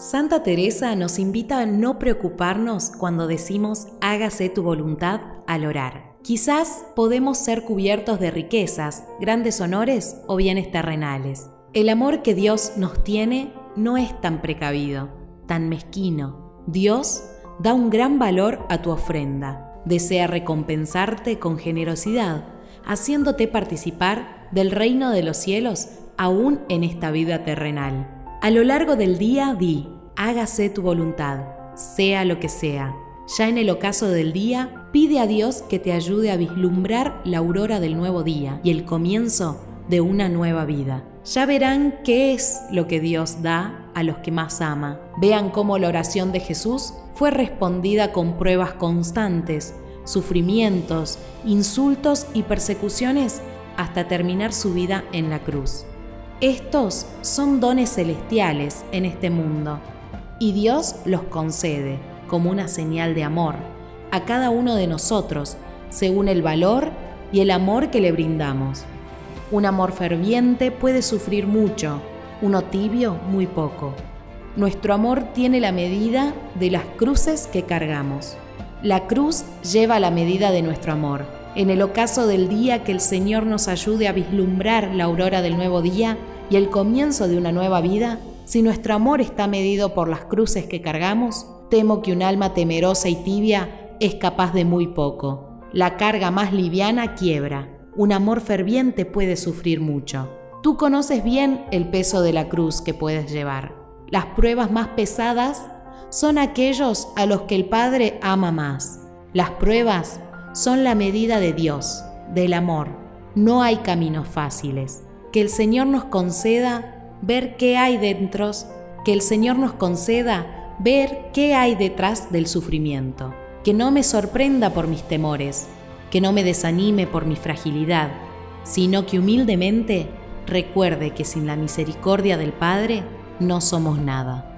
Santa Teresa nos invita a no preocuparnos cuando decimos hágase tu voluntad al orar. Quizás podemos ser cubiertos de riquezas, grandes honores o bienes terrenales. El amor que Dios nos tiene no es tan precavido, tan mezquino. Dios da un gran valor a tu ofrenda. Desea recompensarte con generosidad, haciéndote participar del reino de los cielos aún en esta vida terrenal. A lo largo del día di, hágase tu voluntad, sea lo que sea. Ya en el ocaso del día, pide a Dios que te ayude a vislumbrar la aurora del nuevo día y el comienzo de una nueva vida. Ya verán qué es lo que Dios da a los que más ama. Vean cómo la oración de Jesús fue respondida con pruebas constantes, sufrimientos, insultos y persecuciones hasta terminar su vida en la cruz. Estos son dones celestiales en este mundo y Dios los concede como una señal de amor a cada uno de nosotros según el valor y el amor que le brindamos. Un amor ferviente puede sufrir mucho, uno tibio muy poco. Nuestro amor tiene la medida de las cruces que cargamos. La cruz lleva la medida de nuestro amor. En el ocaso del día que el Señor nos ayude a vislumbrar la aurora del nuevo día, y el comienzo de una nueva vida, si nuestro amor está medido por las cruces que cargamos, temo que un alma temerosa y tibia es capaz de muy poco. La carga más liviana quiebra. Un amor ferviente puede sufrir mucho. Tú conoces bien el peso de la cruz que puedes llevar. Las pruebas más pesadas son aquellos a los que el Padre ama más. Las pruebas son la medida de Dios, del amor. No hay caminos fáciles que el Señor nos conceda ver qué hay dentro, que el Señor nos conceda ver qué hay detrás del sufrimiento, que no me sorprenda por mis temores, que no me desanime por mi fragilidad, sino que humildemente recuerde que sin la misericordia del Padre no somos nada.